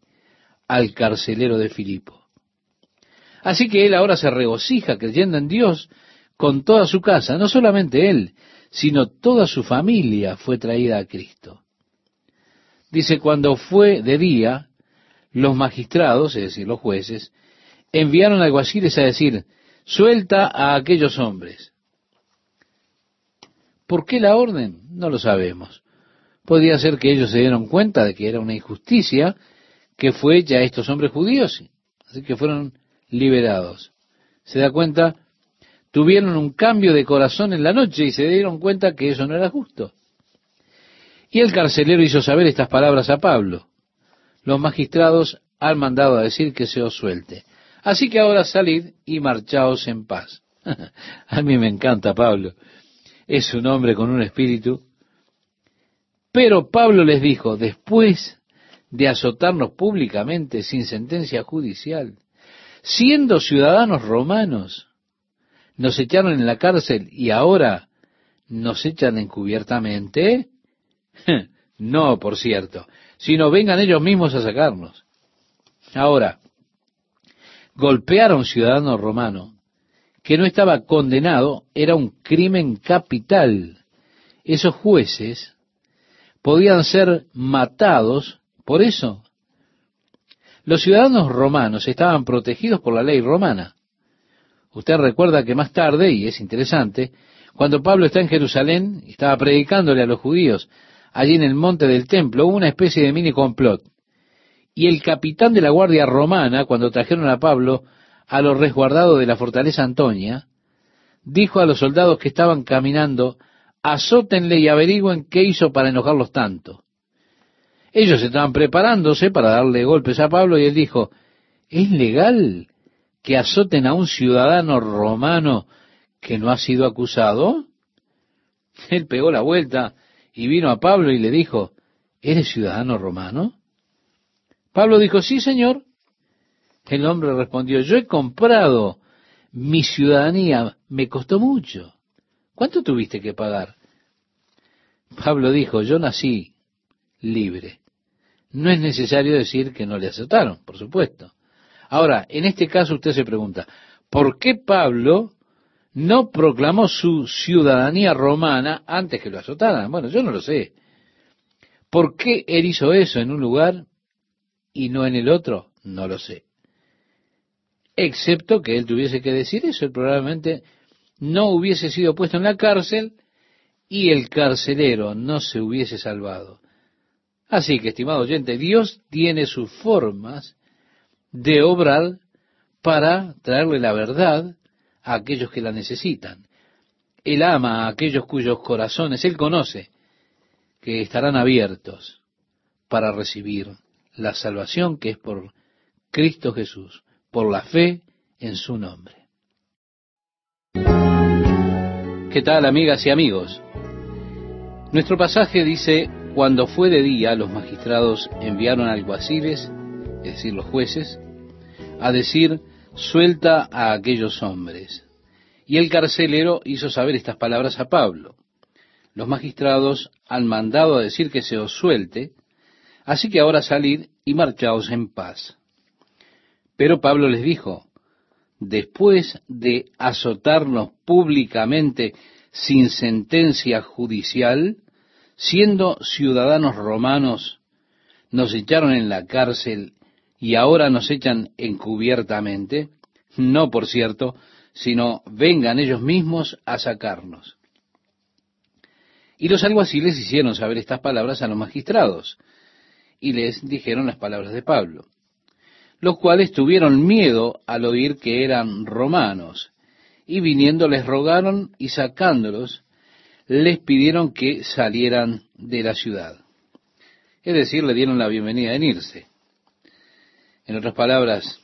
al carcelero de Filipo. Así que él ahora se regocija creyendo en Dios con toda su casa, no solamente él, sino toda su familia fue traída a Cristo. Dice, cuando fue de día, los magistrados, es decir, los jueces, enviaron alguaciles a decir, suelta a aquellos hombres. ¿Por qué la orden? No lo sabemos. Podría ser que ellos se dieron cuenta de que era una injusticia que fue hecha a estos hombres judíos, así que fueron liberados. ¿Se da cuenta? Tuvieron un cambio de corazón en la noche y se dieron cuenta que eso no era justo. Y el carcelero hizo saber estas palabras a Pablo. Los magistrados han mandado a decir que se os suelte. Así que ahora salid y marchaos en paz. a mí me encanta Pablo. Es un hombre con un espíritu. Pero Pablo les dijo, después de azotarnos públicamente sin sentencia judicial, siendo ciudadanos romanos, nos echaron en la cárcel y ahora nos echan encubiertamente? no, por cierto, sino vengan ellos mismos a sacarnos. Ahora, golpear a un ciudadano romano que no estaba condenado era un crimen capital. Esos jueces podían ser matados por eso. Los ciudadanos romanos estaban protegidos por la ley romana. Usted recuerda que más tarde, y es interesante, Cuando Pablo está en Jerusalén, estaba predicándole a los judíos, allí en el monte del templo, hubo una especie de mini complot. Y el capitán de la guardia romana, cuando trajeron a Pablo a los resguardados de la fortaleza Antonia, dijo a los soldados que estaban caminando, azótenle y averigüen qué hizo para enojarlos tanto. Ellos estaban preparándose para darle golpes a Pablo y él dijo, ¿es legal que azoten a un ciudadano romano que no ha sido acusado? Él pegó la vuelta y vino a Pablo y le dijo, ¿eres ciudadano romano? Pablo dijo, sí, señor. El hombre respondió, yo he comprado mi ciudadanía, me costó mucho. ¿Cuánto tuviste que pagar? Pablo dijo, yo nací libre. No es necesario decir que no le azotaron, por supuesto. Ahora, en este caso usted se pregunta, ¿por qué Pablo no proclamó su ciudadanía romana antes que lo azotaran? Bueno, yo no lo sé. ¿Por qué él hizo eso en un lugar y no en el otro? No lo sé. Excepto que él tuviese que decir eso, él probablemente no hubiese sido puesto en la cárcel y el carcelero no se hubiese salvado. Así que, estimado oyente, Dios tiene sus formas de obrar para traerle la verdad a aquellos que la necesitan. Él ama a aquellos cuyos corazones Él conoce, que estarán abiertos para recibir la salvación que es por Cristo Jesús, por la fe en su nombre. ¿Qué tal, amigas y amigos? Nuestro pasaje dice, cuando fue de día, los magistrados enviaron alguaciles, es decir, los jueces, a decir, suelta a aquellos hombres. Y el carcelero hizo saber estas palabras a Pablo. Los magistrados han mandado a decir que se os suelte, así que ahora salid y marchaos en paz. Pero Pablo les dijo, después de azotarnos públicamente sin sentencia judicial, siendo ciudadanos romanos, nos echaron en la cárcel y ahora nos echan encubiertamente, no por cierto, sino vengan ellos mismos a sacarnos. Y los alguaciles hicieron saber estas palabras a los magistrados, y les dijeron las palabras de Pablo, los cuales tuvieron miedo al oír que eran romanos, y viniendo les rogaron y sacándolos, les pidieron que salieran de la ciudad. Es decir, le dieron la bienvenida en irse. En otras palabras,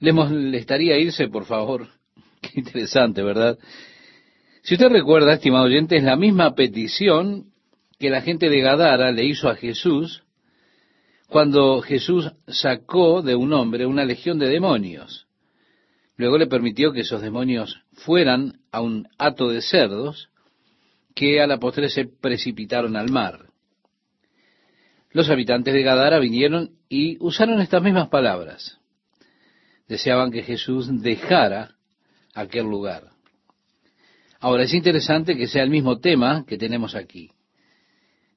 ¿le molestaría irse, por favor? Qué interesante, ¿verdad? Si usted recuerda, estimado oyente, es la misma petición que la gente de Gadara le hizo a Jesús cuando Jesús sacó de un hombre una legión de demonios. Luego le permitió que esos demonios fueran a un hato de cerdos que a la postre se precipitaron al mar. Los habitantes de Gadara vinieron y usaron estas mismas palabras. Deseaban que Jesús dejara aquel lugar. Ahora, es interesante que sea el mismo tema que tenemos aquí.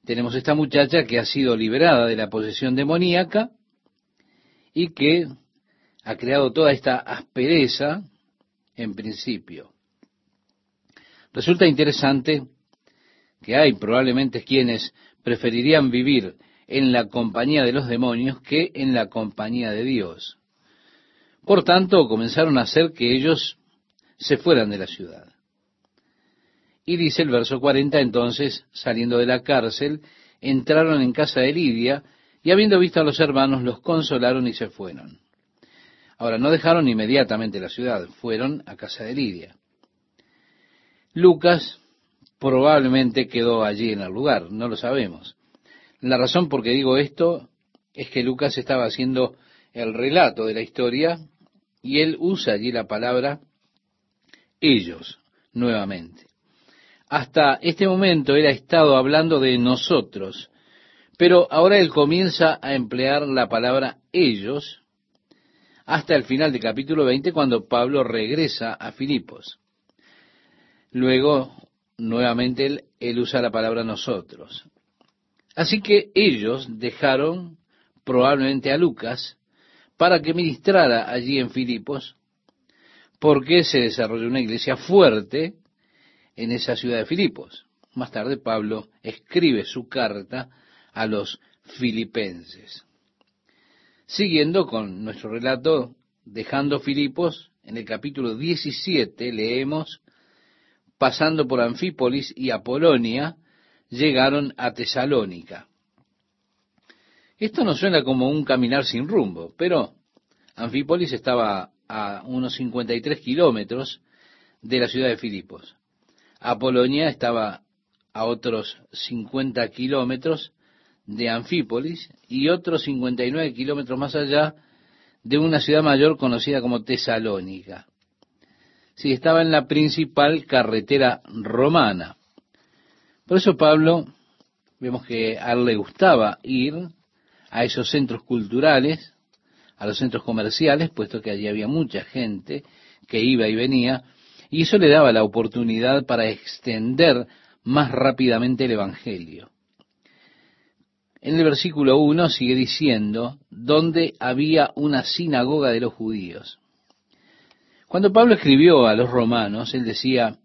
Tenemos esta muchacha que ha sido liberada de la posesión demoníaca y que ha creado toda esta aspereza en principio. Resulta interesante que hay probablemente quienes preferirían vivir en la compañía de los demonios que en la compañía de Dios. Por tanto, comenzaron a hacer que ellos se fueran de la ciudad. Y dice el verso 40, entonces, saliendo de la cárcel, entraron en casa de Lidia, y habiendo visto a los hermanos, los consolaron y se fueron. Ahora, no dejaron inmediatamente la ciudad, fueron a casa de Lidia. Lucas probablemente quedó allí en el lugar, no lo sabemos. La razón por qué digo esto es que Lucas estaba haciendo el relato de la historia y él usa allí la palabra ellos nuevamente. Hasta este momento él ha estado hablando de nosotros, pero ahora él comienza a emplear la palabra ellos hasta el final del capítulo 20 cuando Pablo regresa a Filipos. Luego nuevamente él, usa la palabra nosotros. Así que ellos dejaron probablemente a Lucas para que ministrara allí en Filipos, porque se desarrolló una iglesia fuerte en esa ciudad de Filipos. Más tarde Pablo escribe su carta a los filipenses. Siguiendo con nuestro relato, dejando Filipos, en el capítulo 17 leemos, pasando por Anfípolis y Apolonia, llegaron a Tesalónica. Esto no suena como un caminar sin rumbo, pero Anfípolis estaba a unos 53 kilómetros de la ciudad de Filipos. Apolonia estaba a otros 50 kilómetros de Anfípolis y otros 59 kilómetros más allá de una ciudad mayor conocida como Tesalónica. Sí, estaba en la principal carretera romana. Por eso Pablo, vemos que a él le gustaba ir a esos centros culturales, a los centros comerciales, puesto que allí había mucha gente que iba y venía, y eso le daba la oportunidad para extender más rápidamente el Evangelio. En el versículo 1 sigue diciendo, donde había una sinagoga de los judíos. Cuando Pablo escribió a los romanos, él decía,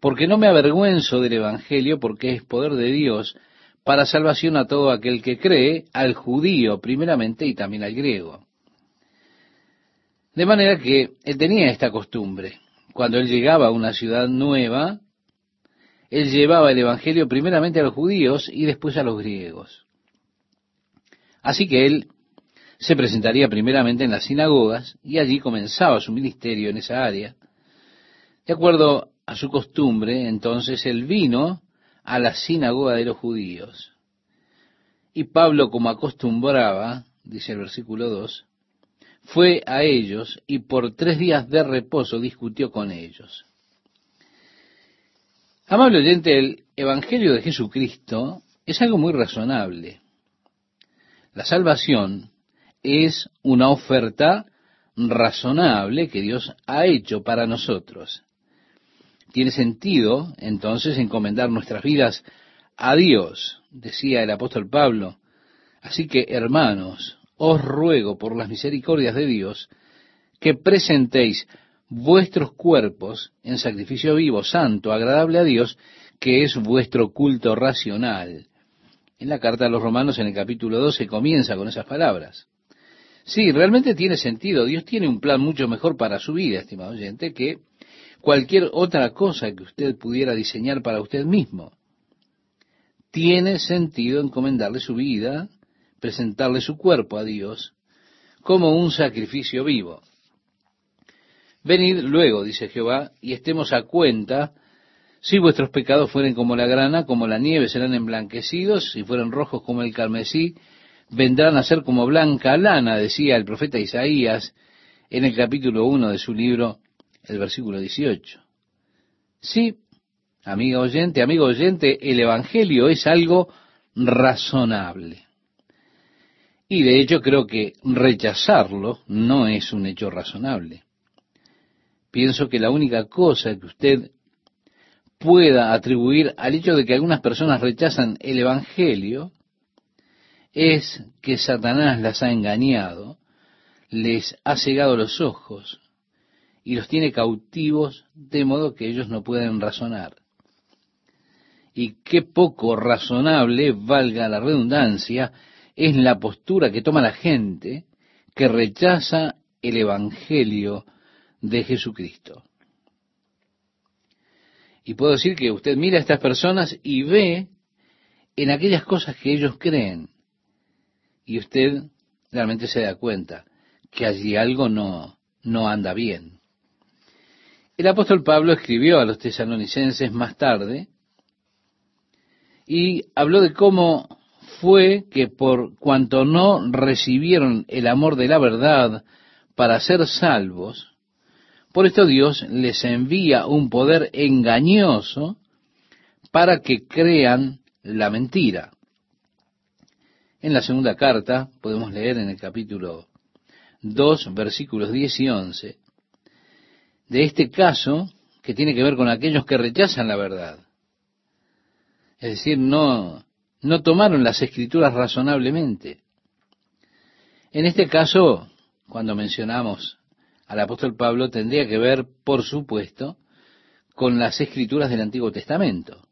porque no me avergüenzo del Evangelio, porque es poder de Dios para salvación a todo aquel que cree, al judío primeramente y también al griego. De manera que él tenía esta costumbre. Cuando él llegaba a una ciudad nueva, él llevaba el Evangelio primeramente a los judíos y después a los griegos. Así que él se presentaría primeramente en las sinagogas y allí comenzaba su ministerio en esa área. De acuerdo a su costumbre, entonces él vino a la sinagoga de los judíos. Y Pablo, como acostumbraba, dice el versículo 2, fue a ellos y por tres días de reposo discutió con ellos. Amable oyente, el Evangelio de Jesucristo es algo muy razonable. La salvación es una oferta razonable que Dios ha hecho para nosotros. Tiene sentido, entonces, encomendar nuestras vidas a Dios, decía el apóstol Pablo. Así que, hermanos, os ruego por las misericordias de Dios que presentéis vuestros cuerpos en sacrificio vivo, santo, agradable a Dios, que es vuestro culto racional. En la carta a los romanos, en el capítulo 12, comienza con esas palabras. Sí, realmente tiene sentido. Dios tiene un plan mucho mejor para su vida, estimado oyente, que cualquier otra cosa que usted pudiera diseñar para usted mismo. Tiene sentido encomendarle su vida, presentarle su cuerpo a Dios como un sacrificio vivo. Venid luego, dice Jehová, y estemos a cuenta si vuestros pecados fueren como la grana, como la nieve serán emblanquecidos, si fueren rojos como el carmesí, vendrán a ser como blanca lana, decía el profeta Isaías en el capítulo 1 de su libro, el versículo 18. Sí, amigo oyente, amigo oyente, el Evangelio es algo razonable. Y de hecho creo que rechazarlo no es un hecho razonable. Pienso que la única cosa que usted pueda atribuir al hecho de que algunas personas rechazan el Evangelio es que Satanás las ha engañado, les ha cegado los ojos y los tiene cautivos de modo que ellos no pueden razonar. Y qué poco razonable, valga la redundancia, es la postura que toma la gente que rechaza el Evangelio de Jesucristo. Y puedo decir que usted mira a estas personas y ve en aquellas cosas que ellos creen. Y usted realmente se da cuenta que allí algo no, no anda bien. El apóstol Pablo escribió a los tesalonicenses más tarde y habló de cómo fue que por cuanto no recibieron el amor de la verdad para ser salvos, por esto Dios les envía un poder engañoso para que crean la mentira. En la segunda carta podemos leer en el capítulo 2, versículos 10 y 11, de este caso que tiene que ver con aquellos que rechazan la verdad. Es decir, no, no tomaron las escrituras razonablemente. En este caso, cuando mencionamos al apóstol Pablo tendría que ver, por supuesto, con las escrituras del Antiguo Testamento.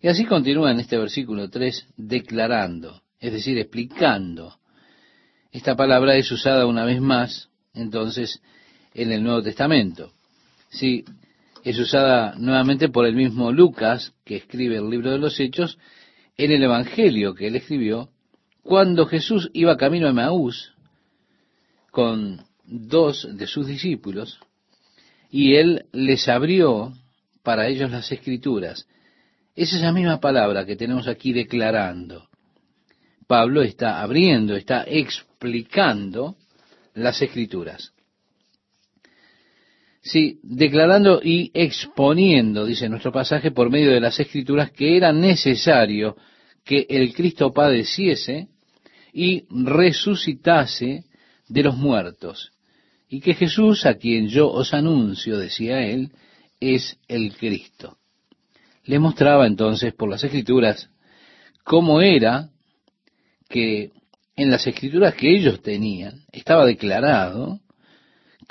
Y así continúa en este versículo 3, declarando, es decir, explicando. Esta palabra es usada una vez más, entonces, en el Nuevo Testamento. Sí, es usada nuevamente por el mismo Lucas, que escribe el libro de los Hechos, en el Evangelio que él escribió, cuando Jesús iba camino a Maús con dos de sus discípulos, y él les abrió para ellos las escrituras. Es esa misma palabra que tenemos aquí declarando. Pablo está abriendo, está explicando las escrituras. Sí, declarando y exponiendo, dice nuestro pasaje, por medio de las escrituras, que era necesario que el Cristo padeciese y resucitase de los muertos, y que Jesús, a quien yo os anuncio, decía él, es el Cristo. Le mostraba entonces por las escrituras cómo era que en las escrituras que ellos tenían estaba declarado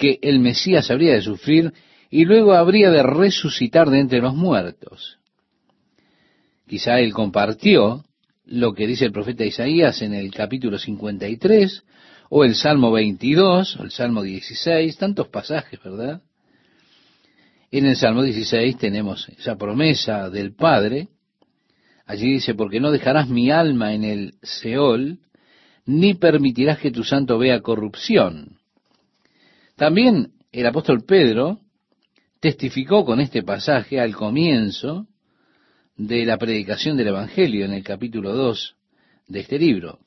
que el Mesías habría de sufrir y luego habría de resucitar de entre los muertos. Quizá él compartió lo que dice el profeta Isaías en el capítulo 53, o el Salmo 22, o el Salmo 16, tantos pasajes, ¿verdad? En el Salmo 16 tenemos esa promesa del Padre. Allí dice, porque no dejarás mi alma en el Seol, ni permitirás que tu santo vea corrupción. También el apóstol Pedro testificó con este pasaje al comienzo de la predicación del Evangelio en el capítulo 2 de este libro.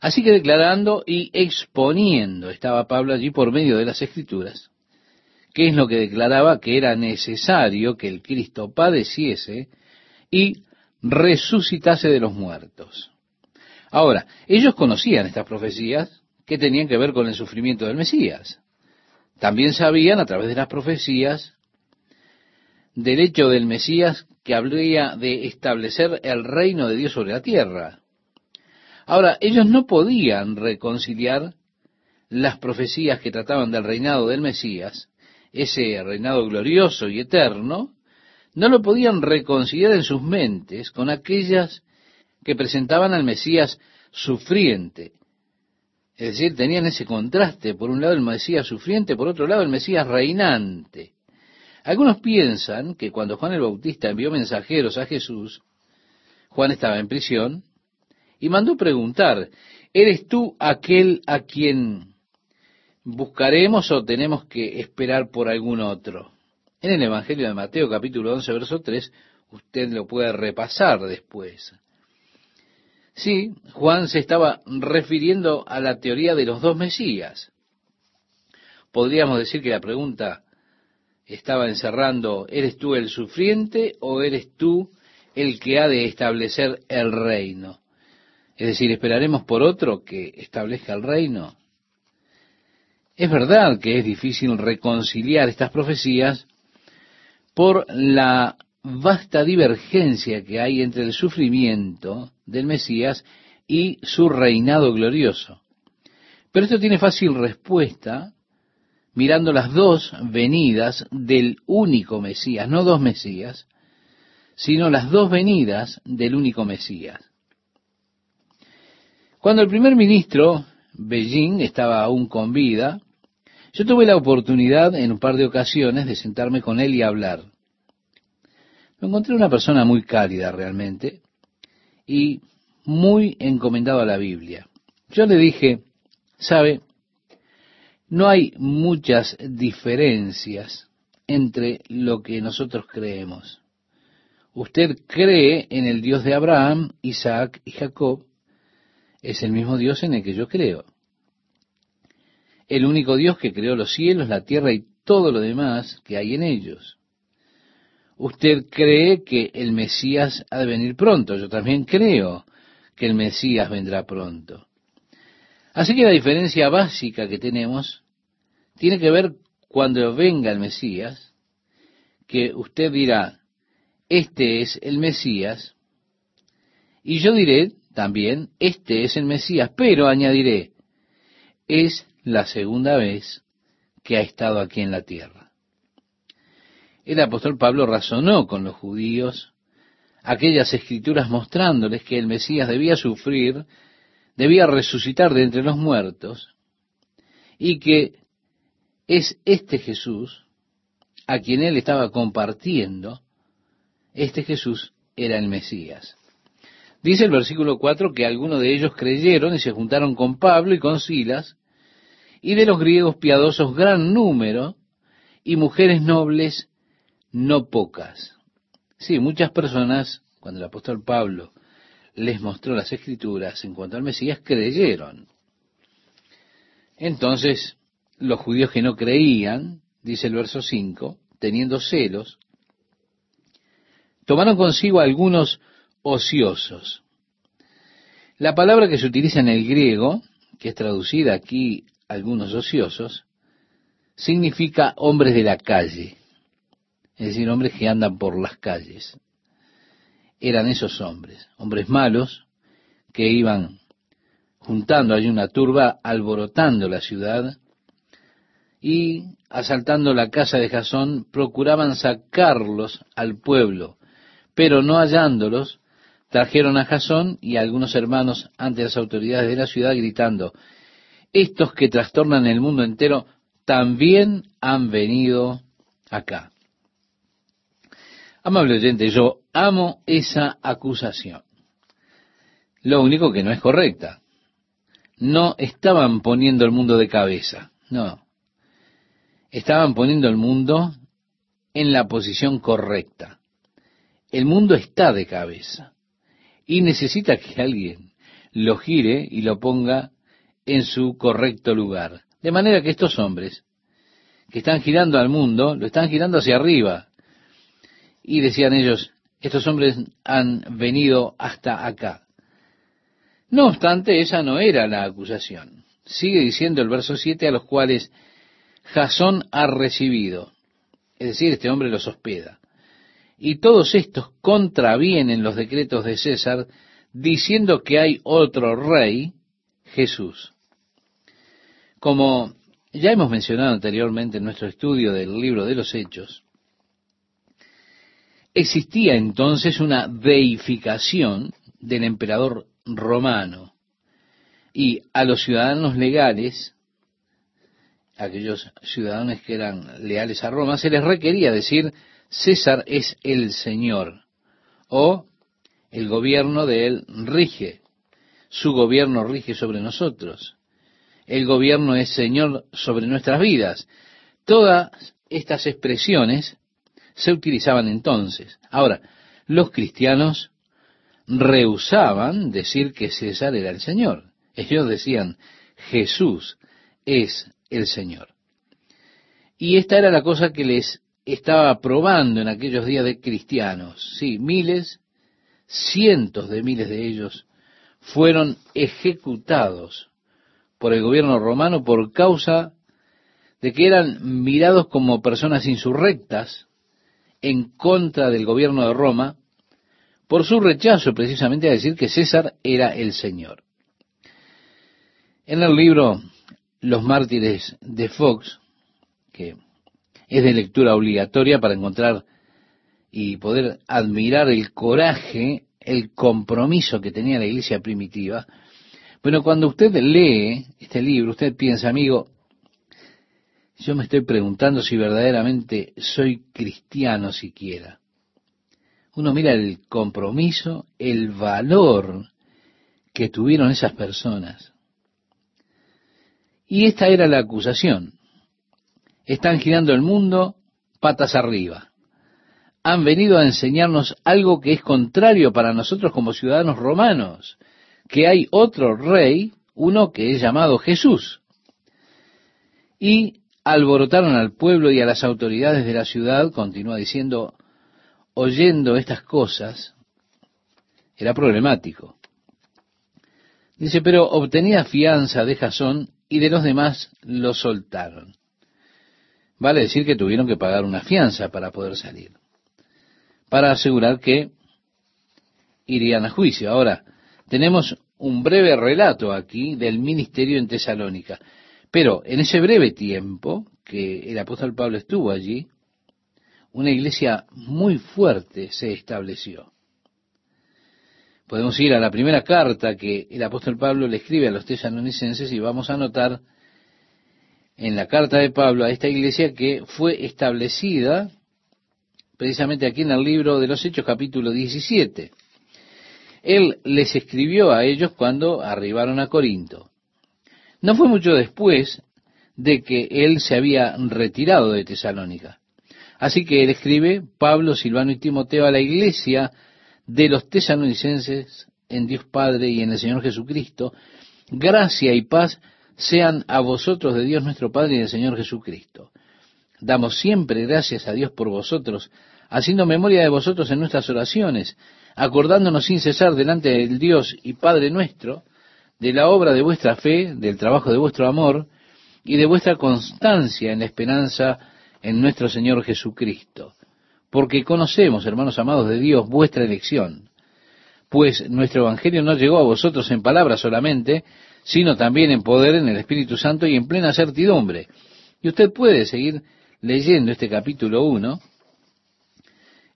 Así que declarando y exponiendo estaba Pablo allí por medio de las escrituras, que es lo que declaraba que era necesario que el Cristo padeciese y resucitase de los muertos. Ahora, ellos conocían estas profecías, que tenían que ver con el sufrimiento del Mesías. También sabían a través de las profecías del hecho del Mesías que habría de establecer el reino de Dios sobre la tierra. Ahora, ellos no podían reconciliar las profecías que trataban del reinado del Mesías, ese reinado glorioso y eterno, no lo podían reconciliar en sus mentes con aquellas que presentaban al Mesías sufriente, es decir, tenían ese contraste, por un lado el Mesías sufriente, por otro lado el Mesías reinante. Algunos piensan que cuando Juan el Bautista envió mensajeros a Jesús, Juan estaba en prisión y mandó preguntar, ¿eres tú aquel a quien buscaremos o tenemos que esperar por algún otro? En el Evangelio de Mateo capítulo 11, verso 3, usted lo puede repasar después. Sí, Juan se estaba refiriendo a la teoría de los dos Mesías. Podríamos decir que la pregunta estaba encerrando, ¿eres tú el sufriente o eres tú el que ha de establecer el reino? Es decir, ¿esperaremos por otro que establezca el reino? Es verdad que es difícil reconciliar estas profecías por la vasta divergencia que hay entre el sufrimiento del Mesías y su reinado glorioso. Pero esto tiene fácil respuesta mirando las dos venidas del único Mesías, no dos Mesías, sino las dos venidas del único Mesías. Cuando el primer ministro, Beijing, estaba aún con vida, yo tuve la oportunidad en un par de ocasiones de sentarme con él y hablar. Me encontré una persona muy cálida realmente y muy encomendado a la Biblia. Yo le dije, sabe, no hay muchas diferencias entre lo que nosotros creemos. Usted cree en el Dios de Abraham, Isaac y Jacob, es el mismo Dios en el que yo creo. El único Dios que creó los cielos, la tierra y todo lo demás que hay en ellos usted cree que el Mesías ha de venir pronto. Yo también creo que el Mesías vendrá pronto. Así que la diferencia básica que tenemos tiene que ver cuando venga el Mesías, que usted dirá, este es el Mesías, y yo diré también, este es el Mesías, pero añadiré, es la segunda vez que ha estado aquí en la tierra. El apóstol Pablo razonó con los judíos aquellas escrituras mostrándoles que el Mesías debía sufrir, debía resucitar de entre los muertos, y que es este Jesús a quien él estaba compartiendo, este Jesús era el Mesías. Dice el versículo 4 que algunos de ellos creyeron y se juntaron con Pablo y con Silas, y de los griegos piadosos gran número, y mujeres nobles no pocas. Sí, muchas personas, cuando el apóstol Pablo les mostró las escrituras en cuanto al Mesías, creyeron. Entonces, los judíos que no creían, dice el verso 5, teniendo celos, tomaron consigo algunos ociosos. La palabra que se utiliza en el griego, que es traducida aquí algunos ociosos, significa hombres de la calle, es decir, hombres que andan por las calles. Eran esos hombres, hombres malos que iban juntando allí una turba, alborotando la ciudad y asaltando la casa de Jasón, procuraban sacarlos al pueblo, pero no hallándolos, trajeron a Jasón y a algunos hermanos ante las autoridades de la ciudad gritando, estos que trastornan el mundo entero también han venido acá. Amable oyente, yo amo esa acusación. Lo único que no es correcta. No estaban poniendo el mundo de cabeza, no. Estaban poniendo el mundo en la posición correcta. El mundo está de cabeza y necesita que alguien lo gire y lo ponga en su correcto lugar. De manera que estos hombres que están girando al mundo, lo están girando hacia arriba. Y decían ellos, estos hombres han venido hasta acá. No obstante, esa no era la acusación. Sigue diciendo el verso 7 a los cuales Jasón ha recibido. Es decir, este hombre los hospeda y todos estos contravienen los decretos de César diciendo que hay otro rey, Jesús. Como ya hemos mencionado anteriormente en nuestro estudio del libro de los Hechos, existía entonces una deificación del emperador romano y a los ciudadanos legales, aquellos ciudadanos que eran leales a Roma, se les requería decir César es el Señor, o el gobierno de él rige, su gobierno rige sobre nosotros, el gobierno es Señor sobre nuestras vidas. Todas estas expresiones se utilizaban entonces. Ahora, los cristianos rehusaban decir que César era el Señor. Ellos decían, Jesús es el Señor. Y esta era la cosa que les estaba probando en aquellos días de cristianos. Sí, miles, cientos de miles de ellos fueron ejecutados por el gobierno romano por causa de que eran mirados como personas insurrectas en contra del gobierno de Roma por su rechazo precisamente a decir que César era el Señor. En el libro Los mártires de Fox, que es de lectura obligatoria para encontrar y poder admirar el coraje, el compromiso que tenía la iglesia primitiva. Bueno, cuando usted lee este libro, usted piensa, amigo, yo me estoy preguntando si verdaderamente soy cristiano siquiera. Uno mira el compromiso, el valor que tuvieron esas personas. Y esta era la acusación están girando el mundo patas arriba. Han venido a enseñarnos algo que es contrario para nosotros como ciudadanos romanos, que hay otro rey, uno que es llamado Jesús. Y alborotaron al pueblo y a las autoridades de la ciudad, continúa diciendo, oyendo estas cosas, era problemático. Dice, pero obtenía fianza de Jasón y de los demás lo soltaron. Vale decir que tuvieron que pagar una fianza para poder salir, para asegurar que irían a juicio. Ahora, tenemos un breve relato aquí del ministerio en Tesalónica, pero en ese breve tiempo que el apóstol Pablo estuvo allí, una iglesia muy fuerte se estableció. Podemos ir a la primera carta que el apóstol Pablo le escribe a los tesalonicenses y vamos a notar en la carta de Pablo a esta iglesia que fue establecida precisamente aquí en el libro de los Hechos capítulo 17. Él les escribió a ellos cuando arribaron a Corinto. No fue mucho después de que él se había retirado de Tesalónica. Así que él escribe, Pablo, Silvano y Timoteo a la iglesia de los tesalonicenses en Dios Padre y en el Señor Jesucristo, gracia y paz sean a vosotros de Dios nuestro Padre y del Señor Jesucristo. Damos siempre gracias a Dios por vosotros, haciendo memoria de vosotros en nuestras oraciones, acordándonos sin cesar delante del Dios y Padre nuestro, de la obra de vuestra fe, del trabajo de vuestro amor y de vuestra constancia en la esperanza en nuestro Señor Jesucristo. Porque conocemos, hermanos amados de Dios, vuestra elección. Pues nuestro Evangelio no llegó a vosotros en palabras solamente, sino también en poder, en el Espíritu Santo y en plena certidumbre. Y usted puede seguir leyendo este capítulo 1,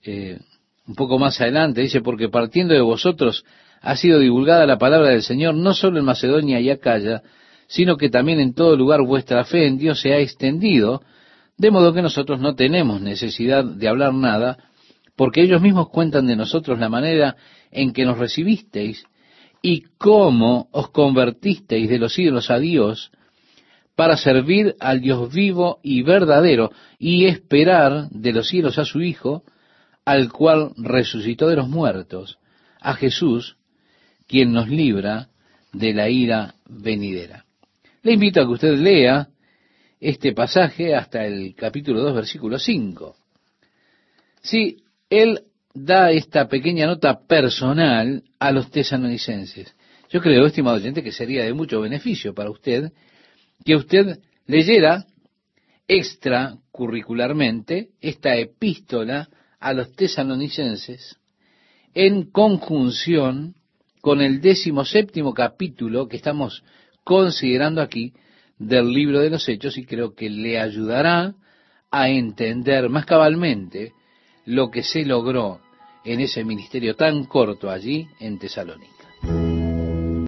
eh, un poco más adelante, dice, porque partiendo de vosotros ha sido divulgada la palabra del Señor, no solo en Macedonia y Acaya, sino que también en todo lugar vuestra fe en Dios se ha extendido, de modo que nosotros no tenemos necesidad de hablar nada, porque ellos mismos cuentan de nosotros la manera en que nos recibisteis y cómo os convertisteis de los ídolos a Dios para servir al Dios vivo y verdadero y esperar de los cielos a su Hijo, al cual resucitó de los muertos, a Jesús, quien nos libra de la ira venidera. Le invito a que usted lea este pasaje hasta el capítulo 2, versículo 5. Sí, él da esta pequeña nota personal a los tesanonicenses. Yo creo, estimado oyente, que sería de mucho beneficio para usted que usted leyera extracurricularmente esta epístola a los tesanonicenses en conjunción con el décimo séptimo capítulo que estamos considerando aquí del libro de los Hechos y creo que le ayudará a entender más cabalmente lo que se logró en ese ministerio tan corto allí en Tesalónica.